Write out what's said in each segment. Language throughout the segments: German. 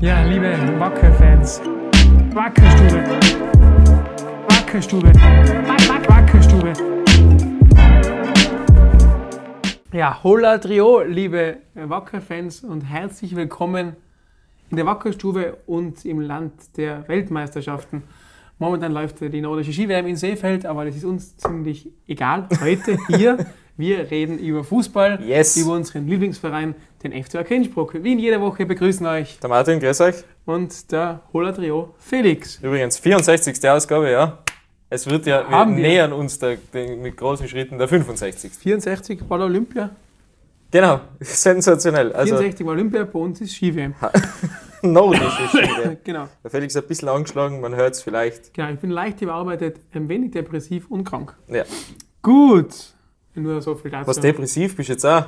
Ja, liebe Wacker-Fans, Wackerstube, Wackerstube, Wack- Wack- Wackerstube. Ja, hola Trio, liebe Wacker-Fans und herzlich willkommen in der Wackerstube und im Land der Weltmeisterschaften. Momentan läuft die nordische Ski-WM in Seefeld, aber das ist uns ziemlich egal. Heute hier, wir reden über Fußball, Yes. über unseren Lieblingsverein, den FCA Kinspruck. Wie in jeder Woche begrüßen euch Der Martin, grüß euch. und der Hola Trio Felix. Übrigens, 64. Ausgabe, ja. Es wird ja, wir Haben wir. nähern uns der, den, mit großen Schritten der 65. 64 war Olympia, Genau, sensationell. Also 64 war Olympia, bei uns ist Ski-WM. nordische Schiene. Genau, Der Felix ist ein bisschen angeschlagen, man hört es vielleicht. genau, ich bin leicht überarbeitet, ein wenig depressiv und krank. Ja. Gut, nur so viel dazu. Was depressiv bist du jetzt auch?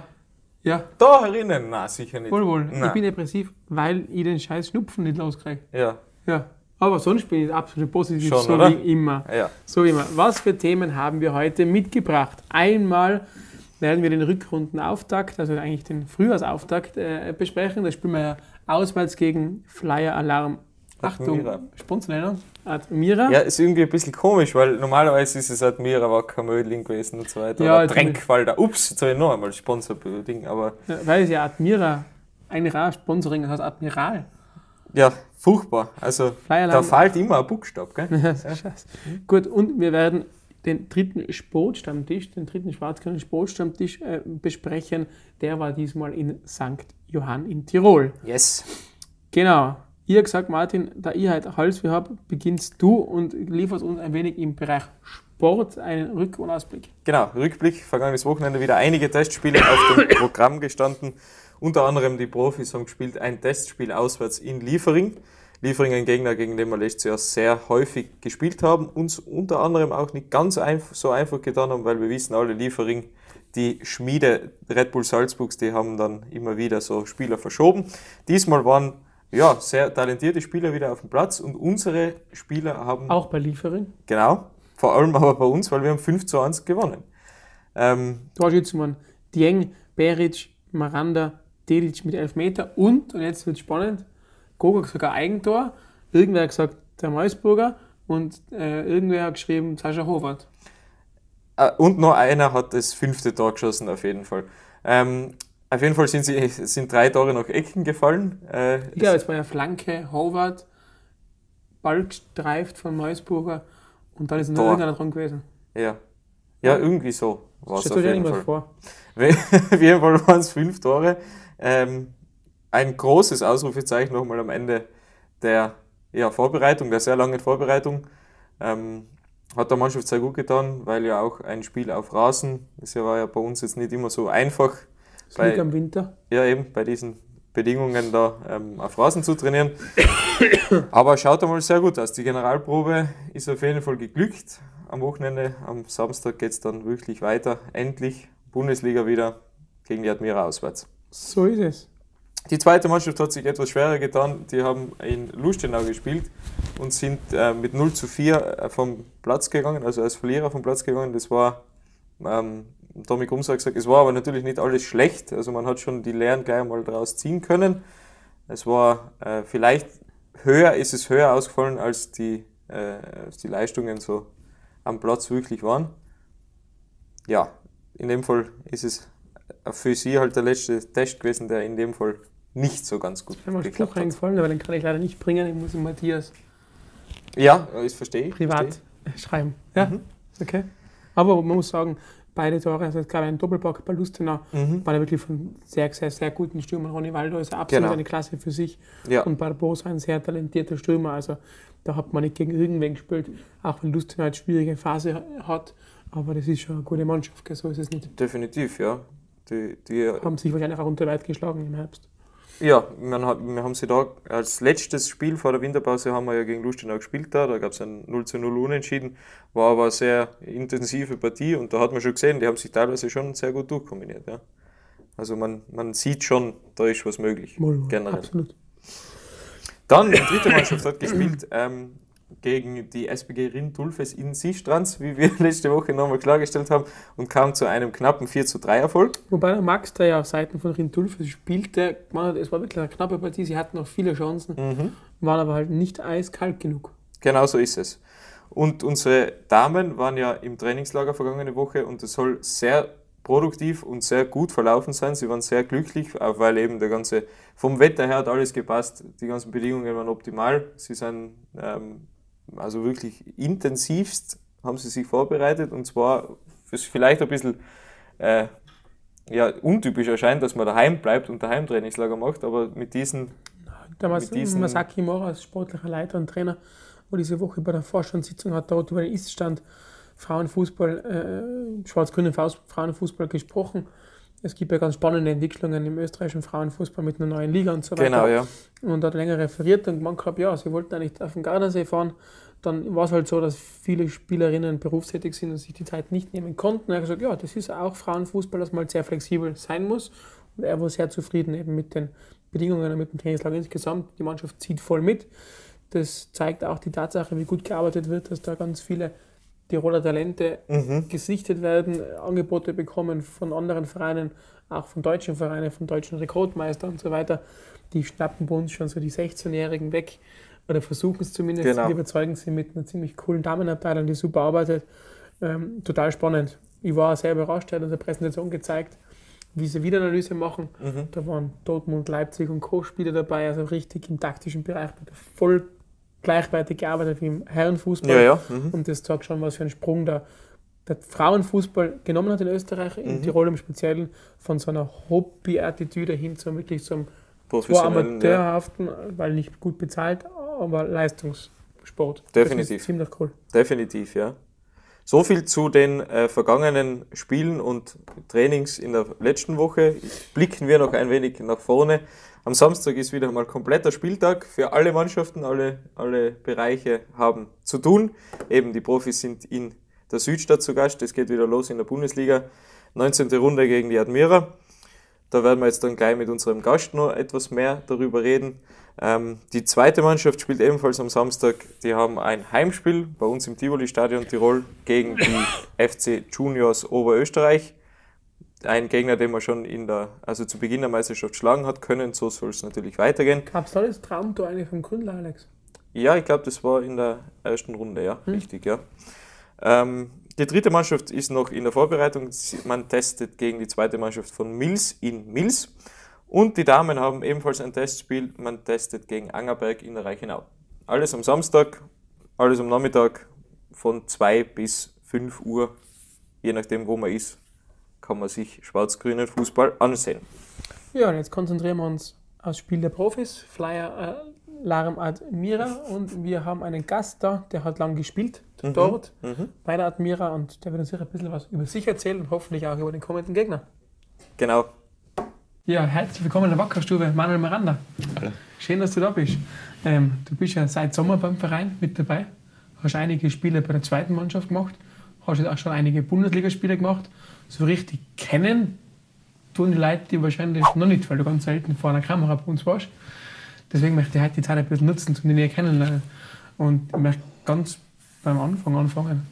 Ja, Da herinnen? Na, sicher nicht. wohl, wohl. Ich Nein. bin depressiv, weil ich den scheiß Schnupfen nicht loskriege. Ja, Ja, aber sonst bin ich absolut positiv, Schon, so oder? wie immer. ja. So wie immer. Was für Themen haben wir heute mitgebracht? Einmal werden wir den Rückrundenauftakt, also eigentlich den Frühjahrsauftakt äh, besprechen. Da spielen wir ja auswärts gegen Flyer Alarm. Achtung, Admira. Sponsornennung. Admira. Ja, ist irgendwie ein bisschen komisch, weil normalerweise ist es Admira Wacker Mödling gewesen und so weiter. Ja, Ja, jetzt Tränkwalder. Ups, jetzt habe ich noch einmal Sponsor-Ding, aber Ja, Weil es ja Admira, eigentlich auch Sponsoring, das heißt Admiral. ja, furchtbar. Also, Flyer da fällt immer ein Buchstabe, gell? Scheiße. Gut, und wir werden den dritten Sportstammtisch, den dritten schwarzgrünen Sportstammtisch äh, besprechen. Der war diesmal in St. Johann in Tirol. Yes. Genau. Ihr habt gesagt, Martin, da ich halt Hals wir habe, beginnst du und lieferst uns ein wenig im Bereich Sport einen Rück- und Ausblick. Genau, Rückblick, vergangenes Wochenende wieder einige Testspiele auf dem Programm gestanden. Unter anderem die Profis haben gespielt ein Testspiel auswärts in Liefering. Liefering ein Gegner, gegen den wir letztes Jahr sehr häufig gespielt haben. Uns unter anderem auch nicht ganz einf so einfach getan haben, weil wir wissen alle, Liefering, die Schmiede Red Bull Salzburgs, die haben dann immer wieder so Spieler verschoben. Diesmal waren ja, sehr talentierte Spieler wieder auf dem Platz und unsere Spieler haben Auch bei Liefering. Genau, vor allem aber bei uns, weil wir haben 5 zu 1 gewonnen. Ähm, Torschützenmann Dieng, Beric, Maranda, Dedic mit Elfmeter und, und jetzt wird spannend, Gogo sogar Eigentor. Irgendwer hat gesagt, der Meusburger und äh, irgendwer hat geschrieben, Sascha Howard. äh, und noch einer hat das fünfte Tor geschossen, auf jeden Fall. Ähm, auf jeden Fall sind, sie, sind drei Tore nach Ecken gefallen. Äh, glaube, es war ja Flanke, Howard, Ball gestreift von Meusburger und dann ist noch irgendeiner dran gewesen. ja. ja, irgendwie so war es Stellt auf euch jeden irgendwas Fall. vor. Auf jeden Fall waren es fünf Tore. Ähm, ein großes Ausrufezeichen nochmal am Ende der ja, Vorbereitung, der sehr langen Vorbereitung. Ähm, hat der Mannschaft sehr gut getan, weil ja auch ein Spiel auf Rasen, das ja war ja bei uns jetzt nicht immer so einfach, Das Bei- Glück am Winter. ja eben bei diesen Bedingungen da ähm, auf Rasen zu trainieren. Aber schaut einmal sehr gut aus. Die Generalprobe ist auf jeden Fall geglückt. Am Wochenende, am Samstag geht es dann wirklich weiter. Endlich Bundesliga wieder gegen die Admira auswärts. So ist es. Die zweite Mannschaft hat sich etwas schwerer getan. Die haben in Lustenau gespielt und sind äh, mit 0 zu 4 äh, vom Platz gegangen, also als Verlierer vom Platz gegangen. Das war, ähm, Tommy Grums hat gesagt, es war aber natürlich nicht alles schlecht. Also man hat schon die Lehren gleich mal daraus ziehen können. Es war äh, vielleicht höher, ist es höher ausgefallen, als die, äh, als die Leistungen so am Platz wirklich waren. Ja, in dem Fall ist es für sie halt der letzte Test gewesen, der in dem Fall nicht so ganz gut Ich habe mir geklappt hat. eingefallen, aber den kann ich leider nicht bringen. Ich muss ihn Matthias Ja, das verstehe ich. privat verstehe schreiben. Ja, Mhm. okay. Aber man muss sagen, beide Tore, also gerade ein Doppelpack bei Lustenau. Mhm. war ja wirklich von sehr, sehr, sehr guten Stürmern. Ronny Waldo ist absolut Genau. eine Klasse für sich. Ja, Und Barbosa ein sehr talentierter Stürmer. Also da hat man nicht gegen irgendwen gespielt, auch wenn Lustenau eine schwierige Phase hat. Aber das ist schon eine gute Mannschaft, so ist es nicht. definitiv, ja. Die, die, Haben sich wahrscheinlich auch unter weit geschlagen im Herbst. Ja, wir haben sie da als letztes Spiel vor der Winterpause haben wir ja gegen Lustenau gespielt da, da gab es ein 0 zu 0 Unentschieden, war aber eine sehr intensive Partie und da hat man schon gesehen, die haben sich teilweise schon sehr gut durchkombiniert, ja. Also man, man sieht schon, da ist was möglich, wohl. generell. Absolut. Dann, die dritte Mannschaft hat gespielt, ähm, gegen die SPG Rindulfes in Sistrans, wie wir letzte Woche nochmal klargestellt haben, und kam zu einem knappen 4 zu 3 Erfolg. Wobei der Max, der ja auf Seiten von Rindulfes spielte, man, es war wirklich eine knappe Partie, sie hatten noch viele Chancen, Mhm. waren aber halt nicht eiskalt genug. Genau so ist es. Und unsere Damen waren ja im Trainingslager vergangene Woche und es soll sehr produktiv und sehr gut verlaufen sein. Sie waren sehr glücklich, auch weil eben der ganze, vom Wetter her hat alles gepasst, die ganzen Bedingungen waren optimal. Sie sind ähm, also wirklich intensivst, haben sie sich vorbereitet und zwar, was vielleicht ein bisschen äh, ja, untypisch erscheint, dass man daheim bleibt und daheim Trainingslager macht, aber mit diesen Der Mas Mit diesen- Masaki Mora als sportlicher Leiter und Trainer, wo diese Woche bei der Vorstandssitzung hat dort über den Iststand Frauenfußball, äh, schwarz-grünen Frauenfußball gesprochen. Es gibt ja ganz spannende Entwicklungen im österreichischen Frauenfußball mit einer neuen Liga und so weiter. Genau, ja. Und hat länger referiert und gemeint gehabt, ja, sie wollten eigentlich auf den Gardasee fahren. Dann war es halt so, dass viele Spielerinnen berufstätig sind und sich die Zeit nicht nehmen konnten. Er hat gesagt, ja, das ist auch Frauenfußball, dass man halt sehr flexibel sein muss. Und er war sehr zufrieden eben mit den Bedingungen und mit dem Trainingslager insgesamt. Die Mannschaft zieht voll mit. Das zeigt auch die Tatsache, wie gut gearbeitet wird, dass da ganz viele Tiroler Talente Mhm. gesichtet werden, Angebote bekommen von anderen Vereinen, auch von deutschen Vereinen, von deutschen Rekordmeistern und so weiter. Die schnappen bei uns schon so die 16-Jährigen weg oder versuchen es zumindest. Genau. Die überzeugen sie mit einer ziemlich coolen Damenabteilung, die super arbeitet. Ähm, total spannend. Ich war sehr überrascht, er hat uns eine Präsentation gezeigt, wie sie Wiederanalyse machen. Mhm. Da waren Dortmund, Leipzig und Co-Spieler dabei, also richtig im taktischen Bereich, voll gleichwertig gearbeitet wie im Herrenfußball. Ja, ja. Mhm. Und das zeigt schon, was für einen Sprung da der Frauenfußball genommen hat in Österreich, in Mhm. Tirol im Speziellen, von so einer Hobby-Attitüde hin zu wirklich zum zwar Professionellen, ja. amateurhaften, weil nicht gut bezahlt, aber Leistungssport. Das Definitiv. ist ziemlich cool. Definitiv, ja. So viel zu den äh, vergangenen Spielen und Trainings in der letzten Woche. Blicken wir noch ein wenig nach vorne. Am Samstag ist wieder mal kompletter Spieltag für alle Mannschaften, alle, alle Bereiche haben zu tun. Eben die Profis sind in der Südstadt zu Gast. Es geht wieder los in der Bundesliga. 19. Runde gegen die Admira. Da werden wir jetzt dann gleich mit unserem Gast noch etwas mehr darüber reden. Ähm, die zweite Mannschaft spielt ebenfalls am Samstag. Die haben ein Heimspiel bei uns im Tivoli-Stadion Tirol gegen die FC Juniors Oberösterreich. Ein Gegner, den man schon in der, also zu Beginn der Meisterschaft schlagen hat können. So soll es natürlich weitergehen. Gab es da das Traumtor eigentlich vom Gründler, Alex? Ja, ich glaube, das war in der ersten Runde, ja, richtig, ja. Ähm, die dritte Mannschaft ist noch in der Vorbereitung. Man testet gegen die zweite Mannschaft von Mills in Mills. Und die Damen haben ebenfalls ein Testspiel. Man testet gegen Angerberg in der Reichenau. Alles am Samstag, alles am Nachmittag von 2 bis 5 Uhr, je nachdem, wo man ist, kann man sich schwarz-grünen Fußball ansehen. Ja, und jetzt konzentrieren wir uns aufs Spiel der Profis. Flyer Laram Admira und wir haben einen Gast da, der hat lang gespielt dort Mhm. bei der Admira und der wird uns sicher ein bisschen was über sich erzählen und hoffentlich auch über den kommenden Gegner. Genau. Ja, herzlich willkommen in der Wackerstube, Manuel Miranda. Hallo. Schön, dass du da bist. Ähm, du bist ja seit Sommer beim Verein mit dabei, hast einige Spiele bei der zweiten Mannschaft gemacht, hast jetzt auch schon einige Bundesligaspiele gemacht. So richtig kennen tun die Leute die wahrscheinlich noch nicht, weil du ganz selten vor einer Kamera bei uns warst. Deswegen möchte ich heute die Zeit ein bisschen nutzen, um dich näher kennenlernen. Und ich möchte ganz beim Anfang anfangen.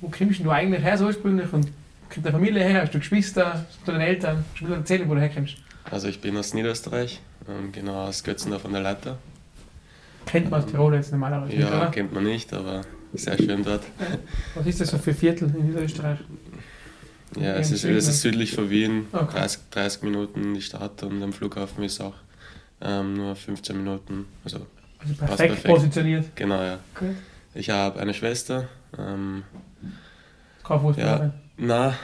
Wo kommst du eigentlich her so ursprünglich und wo kommt deine Familie her? Hast du Geschwister? Hast du deine Eltern? Kannst du mir erzählen, wo du herkommst? Also ich bin aus Niederösterreich, ähm, genau aus Götzendorf an der Leiter. Kennt man aus Tirol jetzt normalerweise nicht, Ja, oder? kennt man nicht, aber sehr schön dort. Was ist das so für Viertel in Niederösterreich? Ja, es ist, es ist südlich von Wien, Okay. 30, 30 Minuten die Stadt und am Flughafen ist auch ähm, nur 15 Minuten. Also Also perfekt, perfekt. positioniert. genau, ja. Gut. Ich habe eine Schwester. Ähm, Keine Fußballerin. na,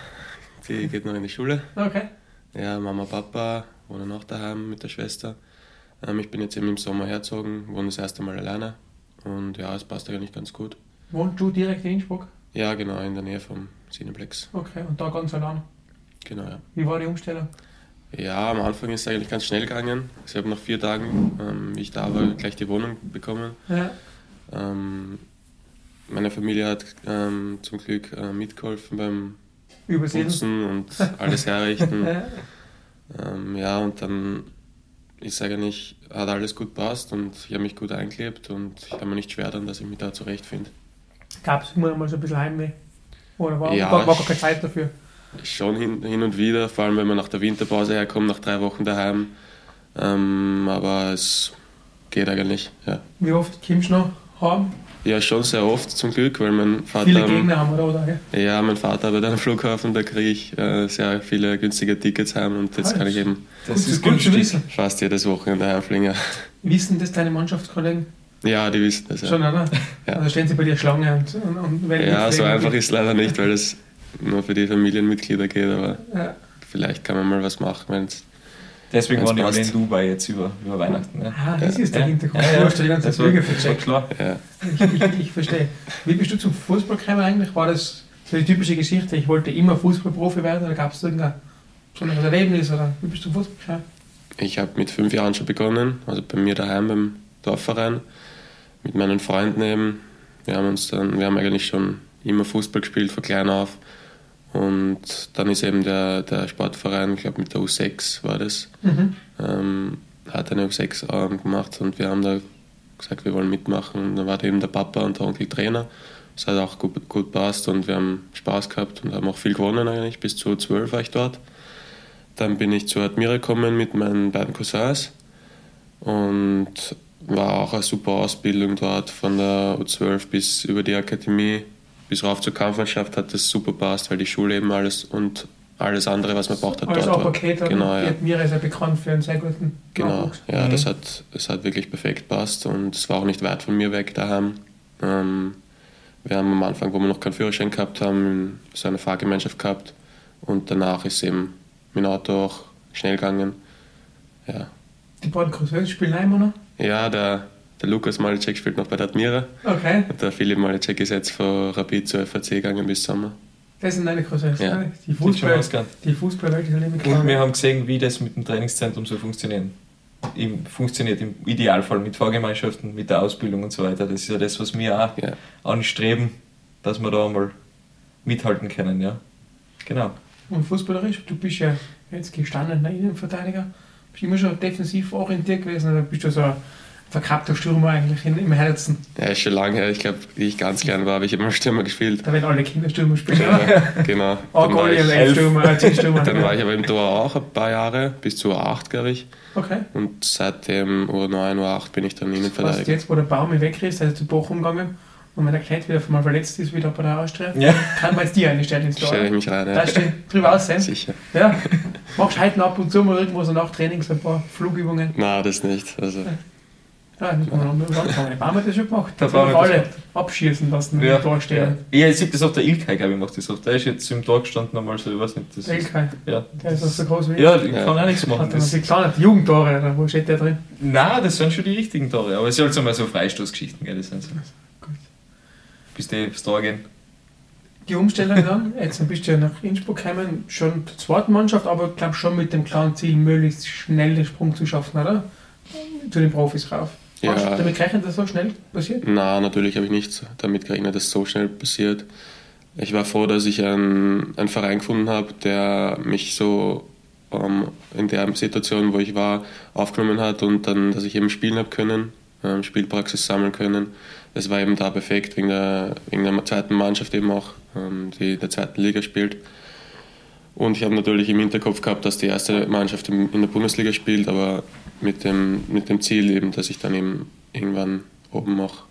die geht noch in die Schule. Okay. Ja, Mama, Papa wohnen auch daheim mit der Schwester. Ähm, ich bin jetzt eben im Sommer hergezogen, wohne das erste Mal alleine. Und ja, es passt eigentlich ganz gut. Wohnst du direkt in Innsbruck? Ja, genau, in der Nähe vom Cineplex. Okay, und da ganz allein. Genau, ja. Wie war die Umstellung? Ja, am Anfang ist es eigentlich ganz schnell gegangen. Ich habe nach vier Tagen, ähm, wie ich da war, gleich die Wohnung bekommen. Ja. Ähm, meine Familie hat ähm, zum Glück äh, mitgeholfen beim Übersehen. Putzen und alles herrichten. Ja. ähm, ja, und dann ist eigentlich, hat alles gut passt und ich habe mich gut eingelebt und ich kann mir nicht schwer dann, dass ich mich da zurechtfinde. Gab es immer mal so ein bisschen Heimweh? Oder war, Ja, war, war gar ich- keine Zeit dafür? Schon hin, hin und wieder, vor allem wenn man nach der Winterpause herkommt, nach drei Wochen daheim. Ähm, aber es geht eigentlich, ja. Wie oft kommst du noch heim? Ja, schon sehr oft zum Glück, weil mein Vater, Viele Gegner haben wir da, oder? gell? ja, mein Vater arbeitet am Flughafen, da kriege ich äh, sehr viele günstige Tickets heim und jetzt Ah, kann ich eben Das ist gut zu wissen. fast jedes Wochenende heimfliegen. Ja. Wissen das deine Mannschaftskollegen? Ja, die wissen das. Schon, Ja, oder? Ja. Also stehen sie bei dir Schlange und, und, und ja so einfach ist es leider nicht, weil es nur für die Familienmitglieder geht, aber Ja. vielleicht kann man mal was machen, wenn es. Deswegen Wenn's waren die alle passt. in Dubai jetzt über, über Weihnachten. Ja. Ah, das ist der Ja. Hintergrund. Ja, Du ja, hast ja die ganze das Flüge vercheckt. klar. Ja. Ich, ich, ich verstehe. Wie bist du zum Fußball gekommen eigentlich? War das so die typische Geschichte, ich wollte immer Fußballprofi werden oder gab es irgendein besonderes Erlebnis? Oder wie bist du zum Fußball gekommen? Ich habe mit fünf Jahren schon begonnen, also bei mir daheim beim Dorfverein, mit meinen Freunden eben. Wir haben uns dann, wir haben eigentlich schon immer Fußball gespielt von klein auf. Und dann ist eben der, der Sportverein, ich glaube mit der U6 war das, Mhm. ähm, hat eine U6 ähm, gemacht und wir haben da gesagt, wir wollen mitmachen. Und dann war da eben der Papa und der Onkel Trainer. Das hat auch gut, gut passt und wir haben Spaß gehabt und haben auch viel gewonnen eigentlich. Bis zu 12 war ich dort. Dann bin ich zu Admira gekommen mit meinen beiden Cousins und war auch eine super Ausbildung dort von der U12 bis über die Akademie bis rauf zur Kampfmannschaft hat das super passt, weil die Schule eben alles und alles andere, was man braucht hat, Alles dort auch war. Paket. oder? Genau, ja. Ist ja bekannt für einen sehr guten Genau, Nachwuchs. ja, Mhm. das, hat, das hat wirklich perfekt passt und es war auch nicht weit von mir weg daheim. Ähm, wir haben am Anfang, wo wir noch keinen Führerschein gehabt haben, so eine Fahrgemeinschaft gehabt und danach ist eben mit dem Auto auch schnell gegangen. Ja, Die beiden Cousins spielen immer noch. ja der, der Lukas Malicek spielt noch bei der Admira Okay, und der Philipp Malicek ist jetzt von Rapid zur FAC gegangen bis Sommer. das sind deine Cousins. Ja. ne? Die, Sieht schon Fußball, ausgegangen. die Fußballwelt ist Und wir haben gesehen, wie das mit dem Trainingszentrum so funktioniert. Im, funktioniert im Idealfall mit Fahrgemeinschaften, mit der Ausbildung und so weiter. Das ist ja das, was wir auch Ja. anstreben, dass wir da einmal mithalten können. Ja. Genau. Und fußballerisch, du bist ja jetzt gestandener Innenverteidiger, bist immer schon defensiv orientiert gewesen oder bist du so ein verkappter Stürmer eigentlich in, im Herzen? Ja, ist schon lange her. Ich glaube, wie ich ganz klein war, habe ich immer Stürmer gespielt. Da werden alle Kinder Stürmer spielen. Ja, genau. War, Goalie ich, Stürmer, ein Zielstürmer. dann war ich aber im Tor auch ein paar Jahre, bis zu U8, glaube ich. Okay. Und seitdem U9, U8 bin ich dann Was Innenverteidiger. jetzt, wo der Baum weg ist, also zu Bochum gegangen und wenn der Klett wieder mal verletzt ist, wieder bei der Austria, Ja. kann man jetzt die eine Stelle ins Tor. Stelle ich mich rein. Da Ja. steht drüber aussehen. Sicher. Ja. Machst heute ab und zu mal irgendwo so nach Training so ein paar Flugübungen. Nein, das nicht. Also, Ja, das muss man noch anfangen. Der Baum hat das schon gemacht. Der das alle abschießen lassen, wenn Ja, im ja. stehen. ja, ich sehe das auf der Ilkay, glaube ich, macht das oft. Der ist jetzt im Tor gestanden, einmal so, ich weiß nicht. Das Der ist, Ilkay, ja, der ist auch so groß wie ich. ja, ich Ja. kann auch nichts machen. Hat er noch Das, die kleinen die Jugendtore, oder wo steht der drin? nein, das sind schon die richtigen Tore. Aber es sind halt so mal so Freistoßgeschichten, gell, das sind so. Gut. Bis die aufs Tor gehen. Die Umstellung dann, jetzt bist du ja nach Innsbruck gekommen, schon zur zweiten Mannschaft, aber ich glaube schon mit dem klaren Ziel, möglichst schnell den Sprung zu schaffen, oder? Zu den Profis rauf. Ja. Hast du damit gerechnet, dass das so schnell passiert? na, natürlich habe ich nicht damit gerechnet, dass es so schnell passiert. Ich war froh, dass ich einen, einen Verein gefunden habe, der mich so ähm, in der Situation, wo ich war, aufgenommen hat und dann, dass ich eben spielen habe können, ähm, Spielpraxis sammeln können. Das war eben da perfekt, wegen der, wegen der zweiten Mannschaft eben auch, ähm, die in der zweiten Liga spielt. Und ich habe natürlich im Hinterkopf gehabt, dass die erste Mannschaft in der Bundesliga spielt, aber mit dem, mit dem Ziel eben, dass ich dann eben irgendwann oben auch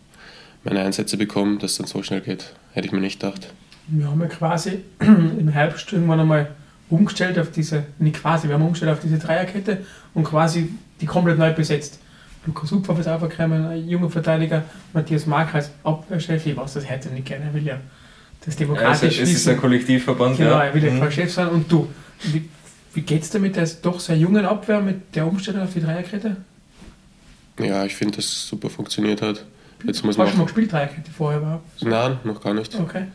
meine Einsätze bekomme, dass es dann so schnell geht, hätte ich mir nicht gedacht. Wir haben ja quasi im Herbst irgendwann einmal umgestellt auf diese, nicht quasi, wir haben umgestellt auf diese Dreierkette und quasi die komplett neu besetzt. Lukas Hupfer ist aufgekommen, ein junger Verteidiger, Matthias Mark als Abwehrchef, ich weiß das heute nicht gerne, er will ja das Also, demokratisch es ist ein Kollektivverband, Genau, ja. er will ja Mhm. Chef sein und du. Wie, geht es dir mit der doch sehr jungen Abwehr, mit der Umstellung auf die Dreierkette? Ja, ich finde, dass es super funktioniert hat. Jetzt muss man Hast du mal auch, gespielt, Dreierkette vorher überhaupt? nein, noch gar nicht. Okay,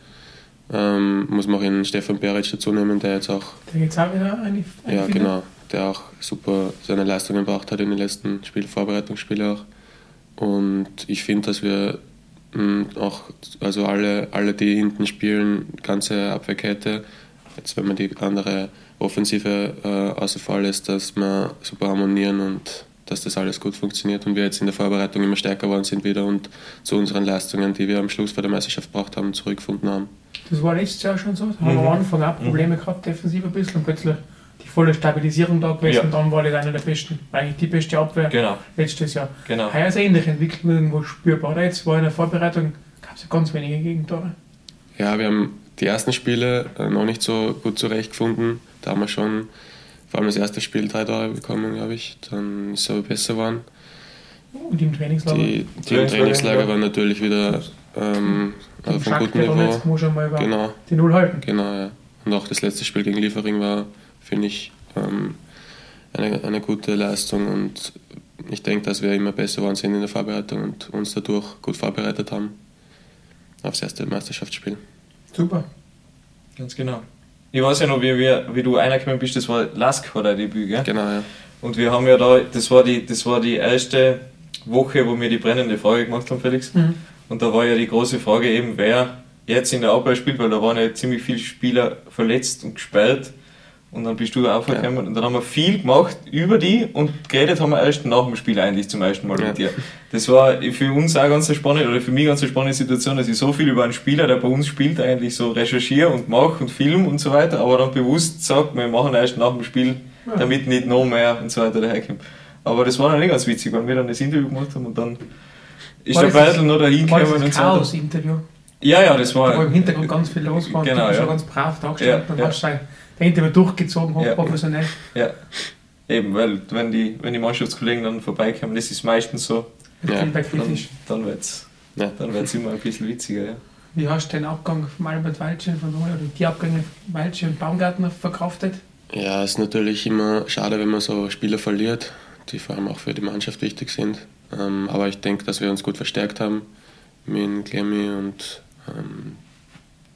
Ähm, muss man auch den Stefan Beric dazu nehmen, der jetzt auch, geht es auch wieder eine, eine ja genau, der auch super seine Leistungen gebracht hat in den letzten Spiel, Vorbereitungsspiele auch. Und ich finde, dass wir mh, auch, also alle, alle, die hinten spielen, ganze Abwehrkette, jetzt wenn man die andere Offensive äh, außer Fall lässt, dass wir super harmonieren und dass das alles gut funktioniert und wir jetzt in der Vorbereitung immer stärker geworden sind wieder und zu unseren Leistungen, die wir am Schluss vor der Meisterschaft gebraucht haben, zurückgefunden haben. Das war letztes Jahr schon so. Da haben wir am Anfang auch Probleme gehabt, defensiv ein bisschen und plötzlich die volle Stabilisierung da gewesen Ja. und dann war das eine der besten, eigentlich die beste Abwehr Genau, letztes Jahr. genau. Heuer ist eine ähnliche Entwicklung irgendwo spürbar. Oder? Jetzt war in der Vorbereitung, gab es ja ganz wenige Gegentore. Ja, wir haben die ersten Spiele äh, noch nicht so gut zurechtgefunden. Da haben wir schon vor allem das erste Spiel drei Tore bekommen, glaube ich. Dann ist es aber besser geworden. Und im Trainingslager. Die, die im Trainingslager, ja. waren natürlich wieder ähm, also von gutem Niveau. Jetzt muss schon mal über Genau, die Null halten. genau, ja. Und auch das letzte Spiel gegen Liefering war, finde ich, ähm, eine, eine gute Leistung und ich denke, dass wir immer besser geworden sind in der Vorbereitung und uns dadurch gut vorbereitet haben aufs erste Meisterschaftsspiel. Super. Ganz genau. Ich weiß ja noch, wie, wir, wie du reingekommen bist, das war Lask war dein Debüt, gell? Genau, ja. Und wir haben ja da, das war die, das war die erste Woche, wo wir die brennende Frage gemacht haben, Felix. Mhm. Und da war ja die große Frage eben, wer jetzt in der Abwehr spielt, weil da waren ja ziemlich viele Spieler verletzt und gesperrt. Und dann bist du aufgekommen und dann haben wir viel gemacht über die und geredet haben wir erst nach dem Spiel eigentlich zum ersten Mal Ja. mit dir. Das war für uns auch ganz eine spannende, oder für mich ganz eine spannende Situation, dass ich so viel über einen Spieler, der bei uns spielt, eigentlich so recherchiere und mache und film und so weiter, aber dann bewusst sagt, wir machen erst nach dem Spiel, Ja. damit nicht noch mehr und so weiter daherkommt. Aber das war dann nicht ganz witzig, weil wir dann das Interview gemacht haben und dann ist War der das- Bertel noch dahin War gekommen das und so. Chaos-Interview? Ja, ja, das Da war im war. Hintergrund ganz viel los war und Genau, ja. schon ganz brav da Ja, gestanden und ja. hast dein dein Interview durchgezogen, Ja. hochprofessionell. Ja. Eben, weil wenn die, wenn die Mannschaftskollegen dann vorbeikommen, das ist meistens so, Mit Ja. Dann, dann wird es Ja. dann wird's immer ein bisschen witziger. Ja. Wie hast du den Abgang von Albert Walche von oder die Abgänge Walche und Baumgartner verkraftet? Ja, es ist natürlich immer schade, wenn man so Spieler verliert, die vor allem auch für die Mannschaft wichtig sind. Ähm, aber ich denke, dass wir uns gut verstärkt haben mit Clemmy und ähm,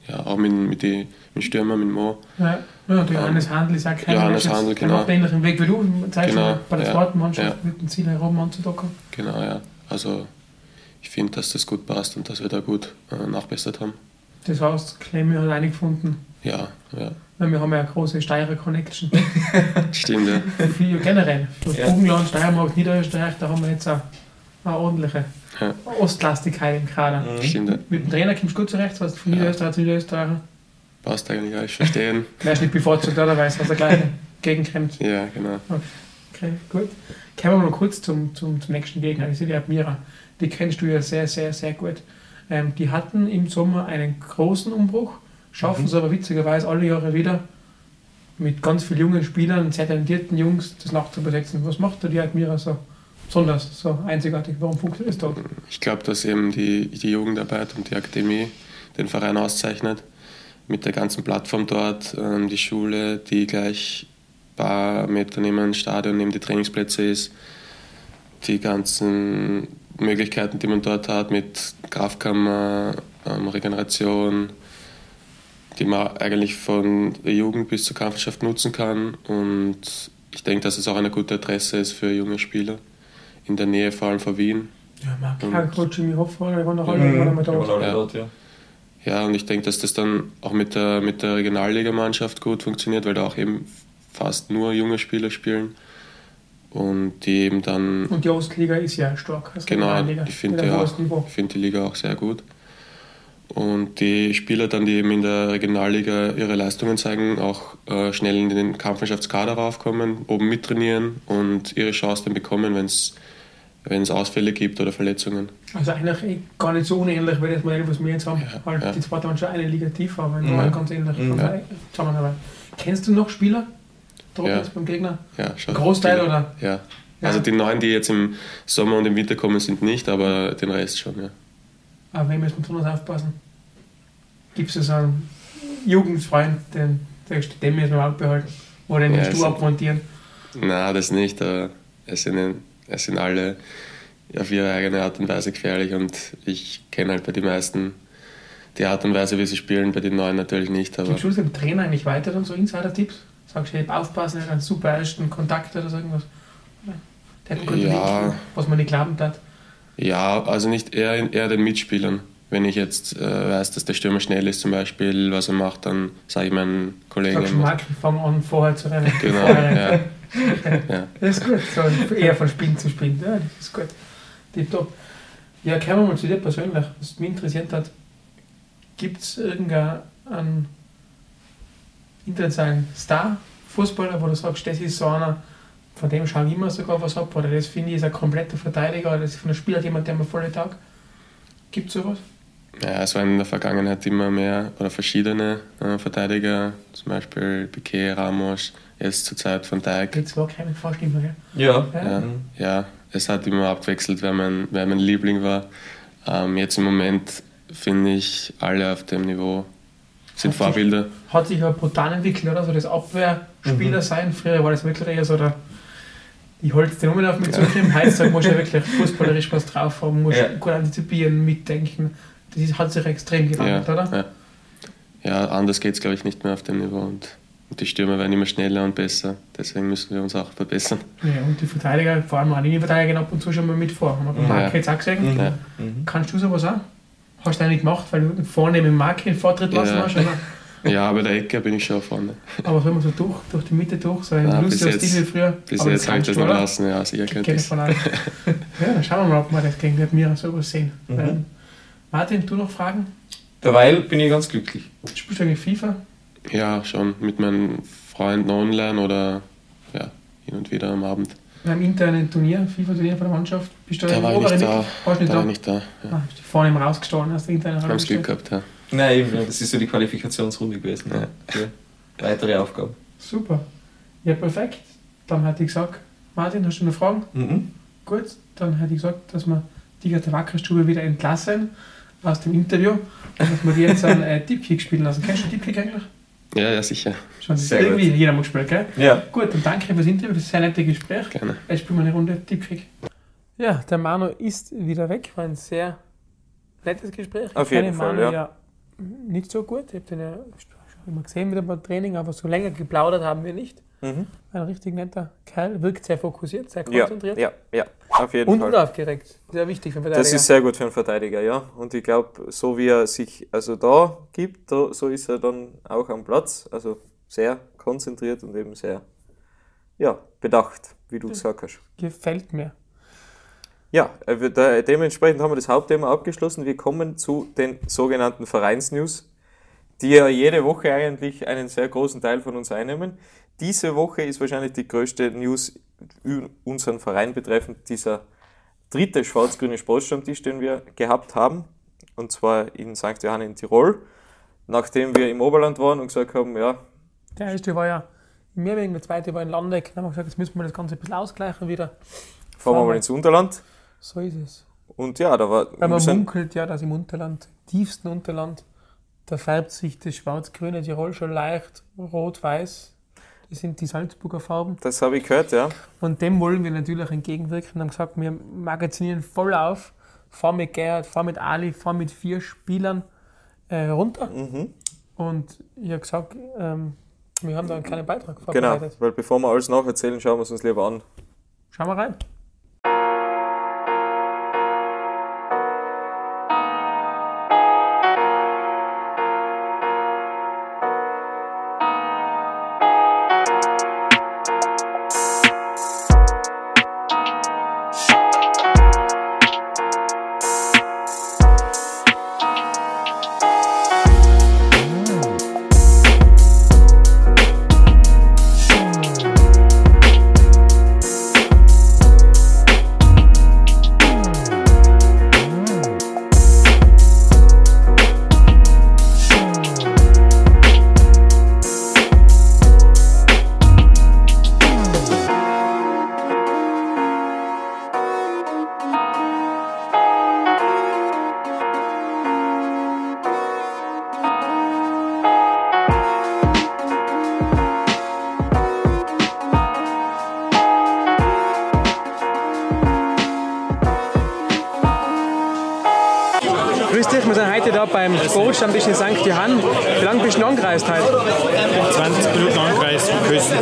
ja, auch mit, mit den mit Stürmer, mit Mo. Ja, ja der Johannes Handel ist auch kein Johannes Mensch, Handel, der genau. macht einen ähnlichen Weg wie du, zeigst Genau, bei der ja, zweiten Mannschaft ja. mit dem Ziel herum anzudocken. Genau, ja. Also ich finde, dass das gut passt und dass wir da gut äh, nachbessert haben. Das heißt, Clemmy hat einen gefunden, Ja, ja, weil wir haben ja eine große Steirer Connection. stimmt, ja. Für generell. Für Ja. Burgenland, Steiermark, Niederösterreich, da haben wir jetzt auch eine ordentliche Ja. Ostlastigkeit im Kader. Mhm. Stimmt, ja. Mit dem Trainer kommst du gut zurecht, was von Ja. Niederösterreich zu Niederösterreich. Passt eigentlich, ja, ich verstehe. Wer ist nicht bevorzugt, oder weiß, was er gleich gegenkommt. ja, genau. Okay, gut. Kommen wir mal kurz zum, zum, zum nächsten Gegner. Das ist die Admira. Die kennst du ja sehr, sehr, sehr gut. Ähm, die hatten im Sommer einen großen Umbruch, schaffen Mhm. es aber witzigerweise alle Jahre wieder mit ganz vielen jungen Spielern, sehr talentierten Jungs, das nachzubesetzen. Was macht da die Admira so besonders, so einzigartig? Warum funktioniert das dort? Ich glaube, dass eben die, die Jugendarbeit und die Akademie den Verein auszeichnet. Mit der ganzen Plattform dort, ähm, die Schule, die gleich paar Meter neben dem Stadion, neben die Trainingsplätze ist, die ganzen Möglichkeiten, die man dort hat mit Kraftkammer, ähm, Regeneration, die man eigentlich von der Jugend bis zur Kampfschaft nutzen kann. Und ich denke, dass es auch eine gute Adresse ist für junge Spieler in der Nähe, vor allem von Wien. Ja, Marc, Und- Herr Coach Jimmy Hoffer, wir waren noch alle Mhm. Ja, alle Ja. dort, ja. Ja, und ich denke, dass das dann auch mit der, mit der Regionalligamannschaft gut funktioniert, weil da auch eben fast nur junge Spieler spielen und die eben dann, Und die Ostliga ist ja stark. Also genau, Regionalliga, ich finde auch- ich find die Liga auch sehr gut. Und die Spieler dann, die eben in der Regionalliga ihre Leistungen zeigen, auch äh, schnell in den Kampfmannschaftskader raufkommen, oben mittrainieren und ihre Chance dann bekommen, wenn es wenn es Ausfälle gibt oder Verletzungen. Also eigentlich gar nicht so unähnlich wie das Modell, was wir jetzt haben. Ja, halt ja. Die zweite Mannschaft eine Liga tiefer, aber Mhm. mhm. ganz ähnlich Mhm. Ja. Zusammenarbeit. Kennst du noch Spieler dort Ja. jetzt beim Gegner? Ja, schon. Großteil oder? Ja. Ja. Also die neuen, die jetzt im Sommer und im Winter kommen, sind nicht, aber den Rest schon, ja. Aber wem müssen wir besonders aufpassen? Gibt es so einen Jugendfreund, den sagst du, den müssen wir auch behalten? Oder den Ja, du abmontieren? Na, das nicht, aber es sind, es sind alle auf ihre eigene Art und Weise gefährlich und ich kenne halt bei den meisten die Art und Weise, wie sie spielen, bei den neuen natürlich nicht, aber Gibst du dem Trainer eigentlich weiter dann so Insider-Tipps? Sagst du, hey, aufpassen, er hat einen super ersten Kontakt oder so irgendwas? Der hat einen guten Ja. Weg, was man nicht glauben hat. ja, also nicht eher, eher den Mitspielern. Wenn ich jetzt äh, weiß, dass der Stürmer schnell ist zum Beispiel, was er macht, dann sage ich meinen Kollegen Sagst du, Marc, fang an, vorher zu rennen. Genau, ja. Ja. Das ist gut, so eher von Spielen zu spielen. Ja, das ist gut. Tipptopp. Ja, kommen wir mal zu dir persönlich, was mich interessiert hat. Gibt es irgendeinen internationalen Star-Fußballer, wo du sagst, das ist so einer, von dem schaue ich immer sogar was ab, oder das finde ich ist ein kompletter Verteidiger, oder das ist von der Spieler jemand, der mir voll Tag. Gibt es sowas? Ja, es waren in der Vergangenheit immer mehr oder verschiedene äh, Verteidiger, zum Beispiel Piquet, Ramos, jetzt zur Zeit von Dijk. Jetzt war keine fast immer, gell? Ja. Ja. Ja, ja, es hat immer abwechselt, wer mein, wer mein Liebling war. Ähm, jetzt im Moment finde ich alle auf dem Niveau sind Hat sich- Vorbilder. Hat sich ja brutal entwickelt, oder? So das Abwehrspieler sein. Früher war das wirklich eher so der. Ich halte den Umlauf mit zukriegen. Heutzutage musst du ja wirklich fußballerisch was drauf haben, musst Ja. gut antizipieren, mitdenken. Das ist, hat sich extrem gewandelt, Ja, oder? ja. ja, anders geht es, glaube ich, nicht mehr auf dem Niveau. Und die Stürmer werden immer schneller und besser. Deswegen müssen wir uns auch verbessern. Ja, und die Verteidiger, vor allem auch gehen ab und zu schon mal mit vor. Haben wir Ja. Marke jetzt auch gesehen. Ja. Mhm. Kannst du sowas auch? Hast du eigentlich gemacht, weil du vorne mit Marke den Vortritt lassen Ja. hast? Oder? Ja, bei der Ecke bin ich schon vorne. Aber so immer so durch, durch die Mitte durch, so ein Ja, bis lustiger Stil wie früher. Bis Aber jetzt habe ich kannst das noch oder? lassen. Ja, sicher könnte ich. ja, dann schauen wir mal, ob wir das gegen Mira sowas sehen. Mhm. Ähm, Martin, du noch Fragen? Derweil bin ich ganz glücklich. Spielst du eigentlich FIFA? Ja, schon mit meinen Freunden online oder ja, hin und wieder am Abend. Haben internen Turnier, FIFA-Turnier von der Mannschaft. Bist du Da im war ich oberen nicht da. Warst nicht Da da? war ich nicht da. Ja. Ah, bist du vorne im rausgestohlen, hast du internen haben Glück gehabt, ja. Nein, eben, das ist so die Qualifikationsrunde gewesen. Ja. Für weitere Aufgaben. Super. Ja, perfekt. Dann hätte ich gesagt, Martin, hast du noch Fragen? Mhm. Gut, dann hätte ich gesagt, dass wir die aus der Wackerstube wieder entlassen aus dem Interview und dass wir die jetzt einen äh, Deepkick spielen lassen. Kennst du Deepkick eigentlich? Ja, ja, sicher. Schon Sehr irgendwie jeder mal gespielt, gell? Ja. Gut, dann danke fürs Interview, das sehr nette Gespräch. Gerne. Jetzt spielen wir eine Runde Deepkick. Ja, der Manu ist wieder weg. War ein sehr nettes Gespräch. Ich Auf jeden kenne Fall, Manu ja. nicht so gut. Ich habe den ja schon immer gesehen mit beim Training, aber so länger geplaudert haben wir nicht. Mhm. Ein richtig netter Kerl, wirkt sehr fokussiert, sehr Ja, konzentriert ja, ja, auf jeden und Fall. unaufgeregt. Sehr wichtig für einen Das Verteidiger. ist sehr gut für einen Verteidiger, ja. Und ich glaube, so wie er sich also da gibt, so ist er dann auch am Platz. Also sehr konzentriert und eben sehr ja, bedacht, wie du gesagt hast. Gefällt mir. Ja, äh, dementsprechend haben wir das Hauptthema abgeschlossen. Wir kommen zu den sogenannten Vereinsnews, die ja jede Woche eigentlich einen sehr großen Teil von uns einnehmen. Diese Woche ist wahrscheinlich die größte News unseren Verein betreffend dieser dritte schwarz-grüne Sportstammtisch, den wir gehabt haben, und zwar in St. Johann in Tirol. Nachdem wir im Oberland waren und gesagt haben, ja, Der erste war ja in Meerwegen, der zweite war in Landeck. Dann haben wir gesagt, jetzt müssen wir das Ganze ein bisschen ausgleichen wieder. fahren wir mal ins Unterland. So ist es. Und ja, da war Weil man munkelt ja, dass im Unterland, tiefsten Unterland, da färbt sich das schwarz-grüne Tirol schon leicht rot-weiß. Das sind die Salzburger Farben. das habe ich gehört, ja. Und dem wollen wir natürlich entgegenwirken. haben gesagt, wir magazinieren voll auf. Fahr mit Gerhard, fahr mit Ali, fahr mit vier Spielern äh, runter. Mhm. Und ich habe gesagt, ähm, wir haben da einen kleinen Beitrag Genau, vorbereitet. weil bevor wir alles nacherzählen, schauen wir es uns lieber an. Schauen wir rein. Heute da beim Sportstammtisch in St. Johann. Wie lange bist du angereist heute? 20 Minuten angereist von Kösen.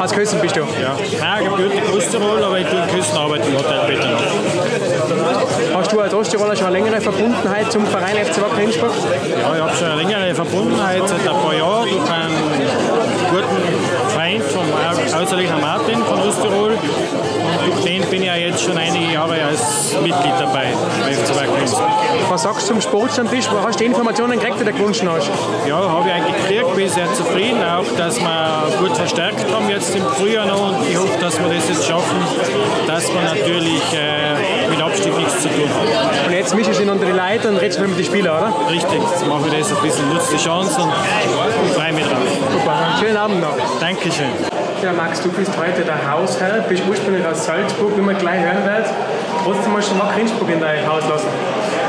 Aus Kösen bist du. Ja. Nein, gebürtig Osttirol, aber ich tue in Kösen arbeiten im Hotel Bettenau. Hast du als Osttiroler schon eine längere Verbundenheit zum Verein FC Wacker Innsbruck? Ja, ich habe schon eine längere Verbundenheit seit ein paar Jahren durch einen äußerlicher Martin von Osttirol. Und durch den bin ich ja jetzt schon einige Jahre als Mitglied dabei bei FC Innsbruck. Was sagst du zum Sportstammtisch? Hast du die Informationen gekriegt, die du gewünscht hast? Ja, habe ich eigentlich gekriegt, bin sehr zufrieden, auch dass wir gut verstärkt haben jetzt im Frühjahr noch und ich hoffe, dass wir das jetzt schaffen, dass wir natürlich äh, mit Abstieg nichts zu tun haben. Und jetzt mischst du dich unter die Leute und redest mit den Spielern, oder? Richtig, jetzt mache ich das ein bisschen, nutze die Chance und freue mich drauf. Super, einen schönen Abend noch. Dankeschön. Ja, Max, du bist heute der Hausherr, bist ursprünglich aus Salzburg, wie man gleich hören wird. Trotzdem hast du Wacker Innsbruck in dein Haus lassen.